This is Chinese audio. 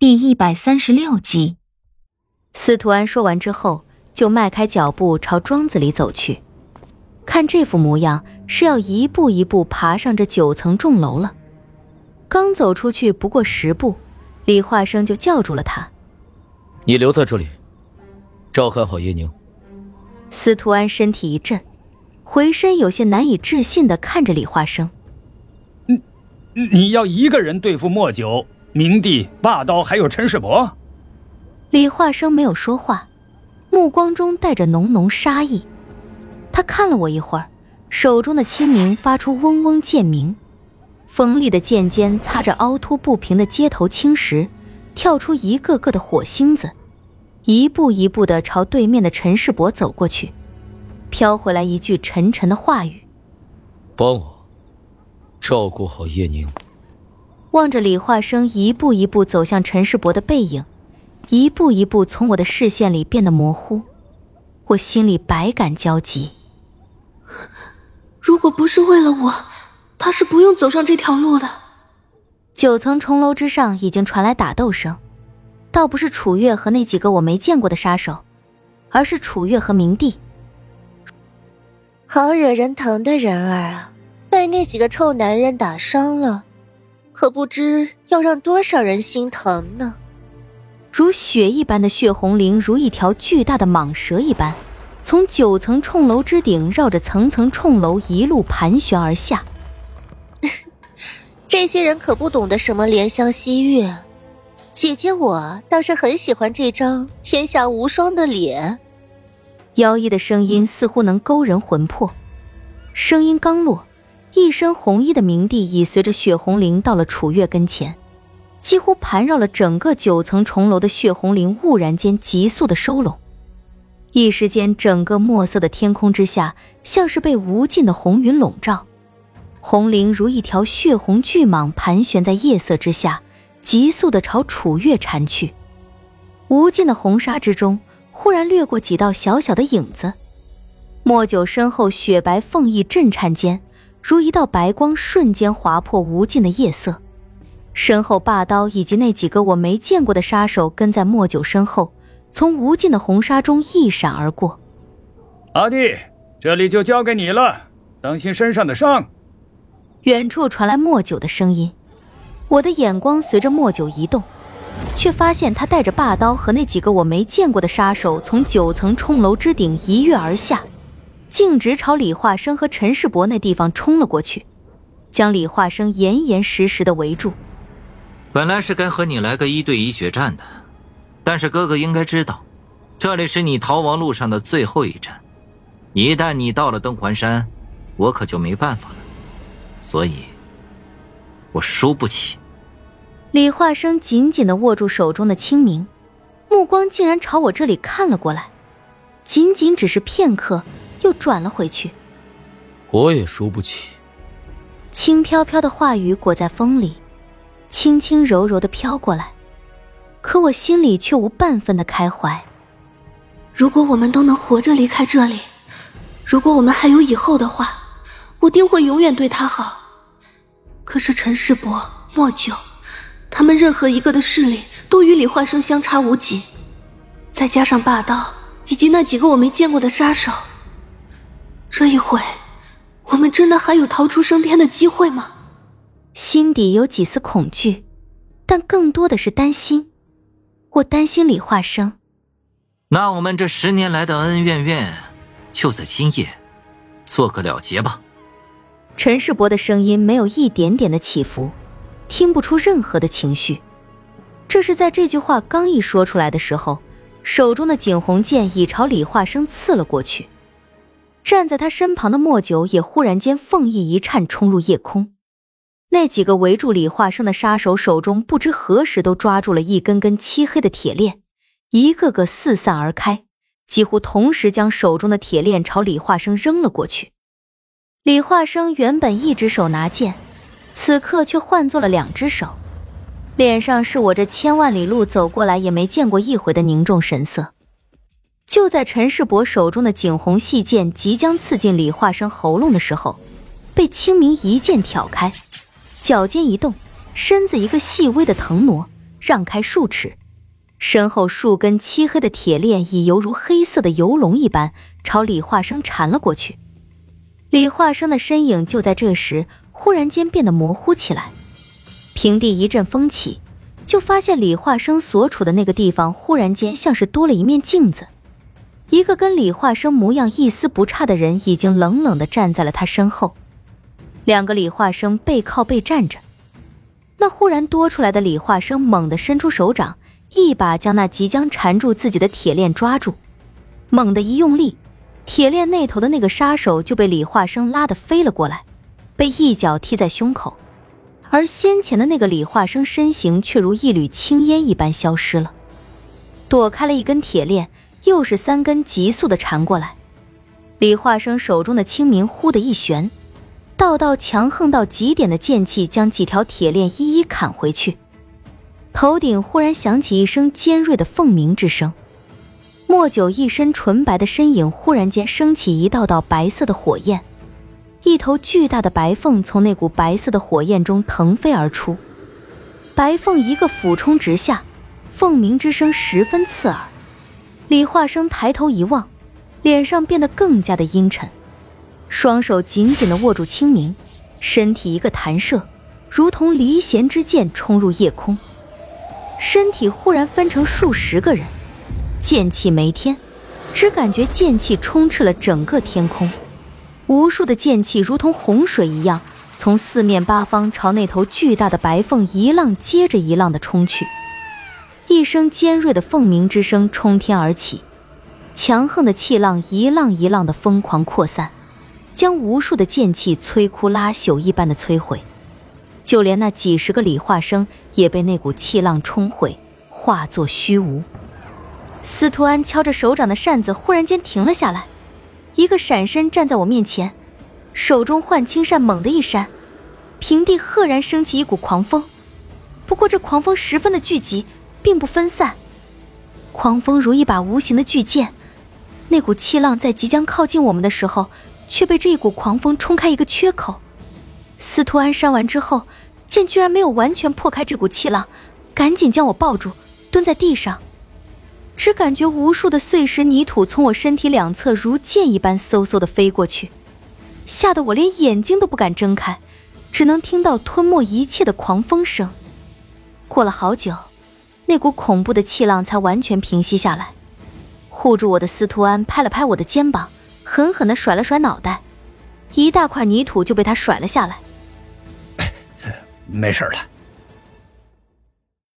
第一百三十六集，司徒安说完之后，就迈开脚步朝庄子里走去。看这副模样，是要一步一步爬上这九层重楼了。刚走出去不过十步，李化生就叫住了他：“你留在这里，照看好叶宁。”司徒安身体一震，回身有些难以置信的看着李化生：“你，你要一个人对付莫九？”明帝、霸刀还有陈世伯，李化生没有说话，目光中带着浓浓杀意。他看了我一会儿，手中的清明发出嗡嗡剑鸣，锋利的剑尖擦着凹凸不平的街头青石，跳出一个个的火星子，一步一步的朝对面的陈世伯走过去，飘回来一句沉沉的话语：“帮我照顾好叶宁。”望着李化生一步一步走向陈世伯的背影，一步一步从我的视线里变得模糊，我心里百感交集。如果不是为了我，他是不用走上这条路的。九层重楼之上已经传来打斗声，倒不是楚月和那几个我没见过的杀手，而是楚月和明帝。好惹人疼的人儿啊，被那几个臭男人打伤了。可不知要让多少人心疼呢？如雪一般的血红灵，如一条巨大的蟒蛇一般，从九层冲楼之顶绕着层层冲楼一路盘旋而下。这些人可不懂得什么怜香惜玉，姐姐我倒是很喜欢这张天下无双的脸。妖异的声音似乎能勾人魂魄，声音刚落。一身红衣的明帝已随着血红灵到了楚月跟前，几乎盘绕了整个九层重楼的血红灵忽然间急速的收拢，一时间，整个墨色的天空之下像是被无尽的红云笼罩，红绫如一条血红巨蟒盘旋在夜色之下，急速的朝楚月缠去。无尽的红纱之中，忽然掠过几道小小的影子，莫九身后雪白凤翼震颤间。如一道白光，瞬间划破无尽的夜色。身后霸刀以及那几个我没见过的杀手跟在莫九身后，从无尽的红纱中一闪而过。阿弟，这里就交给你了，当心身上的伤。远处传来莫九的声音，我的眼光随着莫九移动，却发现他带着霸刀和那几个我没见过的杀手从九层冲楼之顶一跃而下。径直朝李化生和陈世伯那地方冲了过去，将李化生严严实实的围住。本来是该和你来个一对一决战的，但是哥哥应该知道，这里是你逃亡路上的最后一站。一旦你到了登环山，我可就没办法了。所以，我输不起。李化生紧紧的握住手中的清明，目光竟然朝我这里看了过来，仅仅只是片刻。又转了回去。我也输不起。轻飘飘的话语裹在风里，轻轻柔柔的飘过来，可我心里却无半分的开怀。如果我们都能活着离开这里，如果我们还有以后的话，我定会永远对他好。可是陈世伯、莫九，他们任何一个的势力都与李焕生相差无几，再加上霸道以及那几个我没见过的杀手。这一回，我们真的还有逃出升天的机会吗？心底有几丝恐惧，但更多的是担心。我担心李化生。那我们这十年来的恩恩怨怨，就在今夜做个了结吧。陈世伯的声音没有一点点的起伏，听不出任何的情绪。这是在这句话刚一说出来的时候，手中的景洪剑已朝李化生刺了过去。站在他身旁的莫九也忽然间凤翼一颤，冲入夜空。那几个围住李化生的杀手手中不知何时都抓住了一根根漆黑的铁链，一个个四散而开，几乎同时将手中的铁链朝李化生扔了过去。李化生原本一只手拿剑，此刻却换做了两只手，脸上是我这千万里路走过来也没见过一回的凝重神色。就在陈世伯手中的景洪细剑即将刺进李化生喉咙的时候，被清明一剑挑开，脚尖一动，身子一个细微的腾挪，让开数尺，身后数根漆黑的铁链已犹如黑色的游龙一般朝李化生缠了过去。李化生的身影就在这时忽然间变得模糊起来，平地一阵风起，就发现李化生所处的那个地方忽然间像是多了一面镜子，一个跟李化生模样一丝不差的人已经冷冷地站在了他身后，两个李化生背靠背站着。那忽然多出来的李化生猛地伸出手掌，一把将那即将缠住自己的铁链抓住，猛地一用力。铁链那头的那个杀手就被李化生拉得飞了过来，被一脚踢在胸口，而先前的那个李化生身形却如一缕青烟一般消失了，躲开了一根铁链，又是三根急速的缠过来。李化生手中的清明忽的一旋，道道强横到极点的剑气将几条铁链一一砍回去，头顶忽然响起一声尖锐的凤鸣之声。莫九一身纯白的身影忽然间升起一道道白色的火焰，一头巨大的白凤从那股白色的火焰中腾飞而出，白凤一个俯冲直下，凤鸣之声十分刺耳。李化生抬头一望，脸上变得更加的阴沉，双手紧紧地握住清明，身体一个弹射，如同离弦之箭冲入夜空，身体忽然分成数十个人。剑气没天，只感觉剑气充斥了整个天空，无数的剑气如同洪水一样，从四面八方朝那头巨大的白凤一浪接着一浪的冲去。一声尖锐的凤鸣之声冲天而起，强横的气浪一浪一浪的疯狂扩散，将无数的剑气摧枯拉朽一般的摧毁，就连那几十个理化生也被那股气浪冲毁，化作虚无。司徒安敲着手掌的扇子，忽然间停了下来，一个闪身站在我面前，手中幻青扇猛地一扇，平地赫然升起一股狂风。不过这狂风十分的聚集，并不分散，狂风如一把无形的巨剑，那股气浪在即将靠近我们的时候，却被这一股狂风冲开一个缺口。司徒安扇完之后，剑居然没有完全破开这股气浪，赶紧将我抱住，蹲在地上。只感觉无数的碎石泥土从我身体两侧如箭一般嗖嗖的飞过去，吓得我连眼睛都不敢睁开，只能听到吞没一切的狂风声。过了好久，那股恐怖的气浪才完全平息下来。护住我的司徒安拍了拍我的肩膀，狠狠地甩了甩脑袋，一大块泥土就被他甩了下来。没事了。